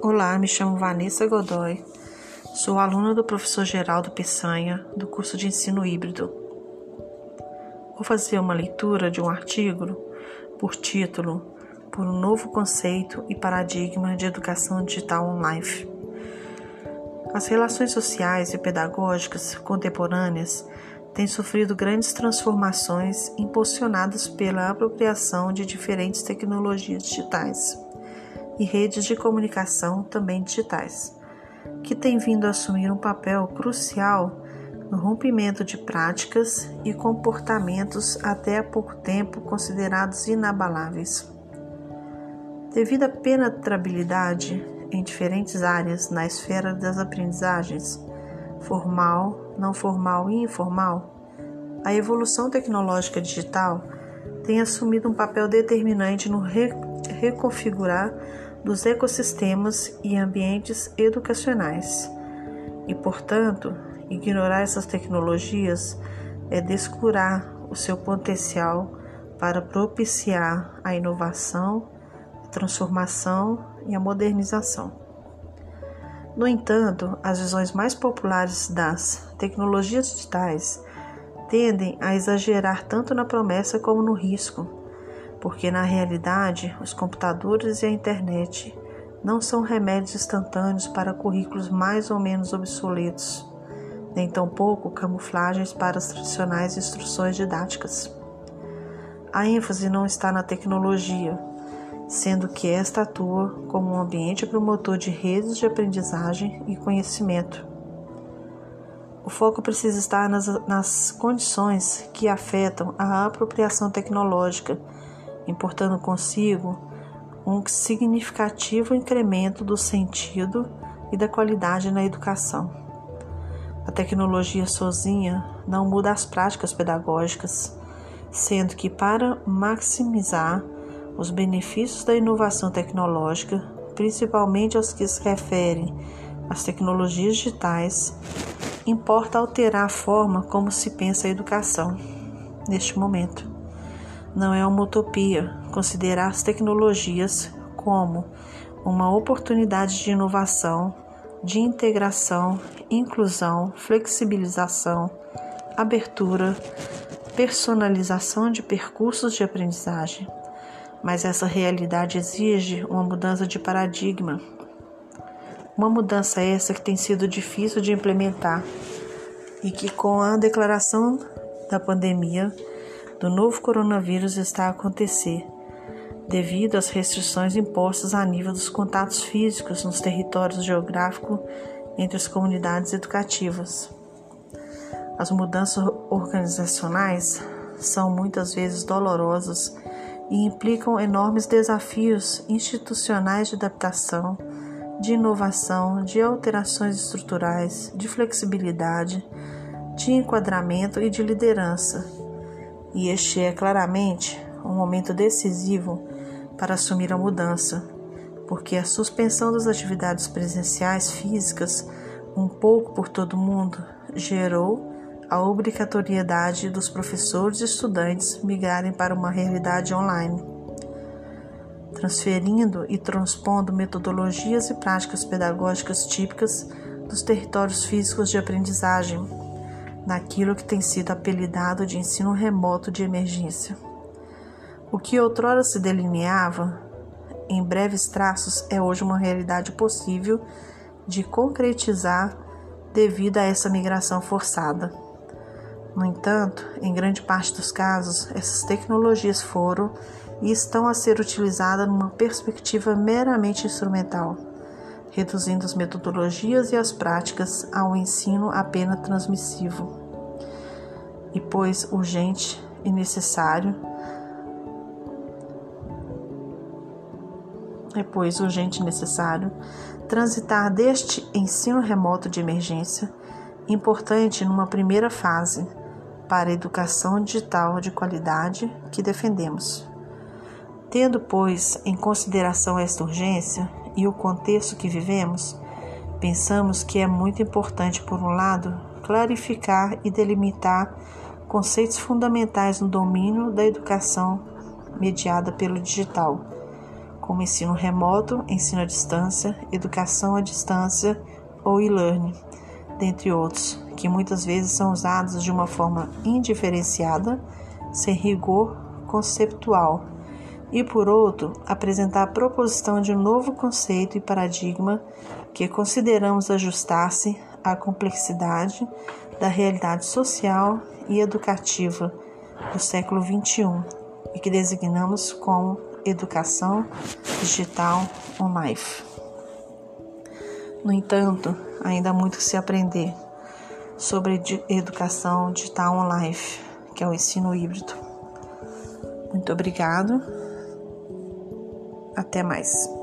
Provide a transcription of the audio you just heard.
Olá, me chamo Vanessa Godoy, sou aluna do professor Geraldo Peçanha, do curso de ensino híbrido. Vou fazer uma leitura de um artigo por título Por um novo conceito e paradigma de educação digital online. As relações sociais e pedagógicas contemporâneas têm sofrido grandes transformações impulsionadas pela apropriação de diferentes tecnologias digitais e redes de comunicação também digitais, que têm vindo a assumir um papel crucial no rompimento de práticas e comportamentos até há pouco tempo considerados inabaláveis. Devido à penetrabilidade em diferentes áreas na esfera das aprendizagens, formal, não formal e informal, a evolução tecnológica digital tem assumido um papel determinante no reconfigurar dos ecossistemas e ambientes educacionais. E, portanto, ignorar essas tecnologias é descurar o seu potencial para propiciar a inovação, a transformação e a modernização. No entanto, as visões mais populares das tecnologias digitais tendem a exagerar tanto na promessa como no risco porque na realidade os computadores e a internet não são remédios instantâneos para currículos mais ou menos obsoletos, nem tampouco camuflagens para as tradicionais instruções didáticas. A ênfase não está na tecnologia, sendo que esta atua como um ambiente promotor de redes de aprendizagem e conhecimento. O foco precisa estar nas, nas condições que afetam a apropriação tecnológica importando consigo um significativo incremento do sentido e da qualidade na educação. A tecnologia sozinha não muda as práticas pedagógicas, sendo que para maximizar os benefícios da inovação tecnológica, principalmente aos que se referem às tecnologias digitais, importa alterar a forma como se pensa a educação neste momento. Não é uma utopia considerar as tecnologias como uma oportunidade de inovação, de integração, inclusão, flexibilização, abertura, personalização de percursos de aprendizagem. Mas essa realidade exige uma mudança de paradigma. Uma mudança essa que tem sido difícil de implementar e que, com a declaração da pandemia, do novo coronavírus está a acontecer, devido às restrições impostas a nível dos contatos físicos nos territórios geográficos entre as comunidades educativas. As mudanças organizacionais são muitas vezes dolorosas e implicam enormes desafios institucionais de adaptação, de inovação, de alterações estruturais, de flexibilidade, de enquadramento e de liderança e este é claramente um momento decisivo para assumir a mudança, porque a suspensão das atividades presenciais físicas, um pouco por todo o mundo, gerou a obrigatoriedade dos professores e estudantes migrarem para uma realidade online, transferindo e transpondo metodologias e práticas pedagógicas típicas dos territórios físicos de aprendizagem naquilo que tem sido apelidado de ensino remoto de emergência. O que outrora se delineava em breves traços é hoje uma realidade possível de concretizar devido a essa migração forçada. No entanto, em grande parte dos casos, essas tecnologias foram e estão a ser utilizadas numa perspectiva meramente instrumental, reduzindo as metodologias e as práticas a um ensino apenas transmissivo e pois urgente e necessário é pois urgente e necessário transitar deste ensino remoto de emergência, importante numa primeira fase, para a educação digital de qualidade que defendemos. Tendo, pois, em consideração esta urgência e o contexto que vivemos, pensamos que é muito importante, por um lado, clarificar e delimitar conceitos fundamentais no domínio da educação mediada pelo digital, como ensino remoto, ensino à distância, educação à distância ou e-learning, dentre outros, que muitas vezes são usados de uma forma indiferenciada, sem rigor conceptual, e por outro, apresentar a proposição de um novo conceito e paradigma que consideramos ajustar-se à complexidade da realidade social e educativa do século XXI e que designamos como educação digital online. No entanto, ainda há muito que se aprender sobre educação digital online, que é o ensino híbrido. Muito obrigado. Até mais.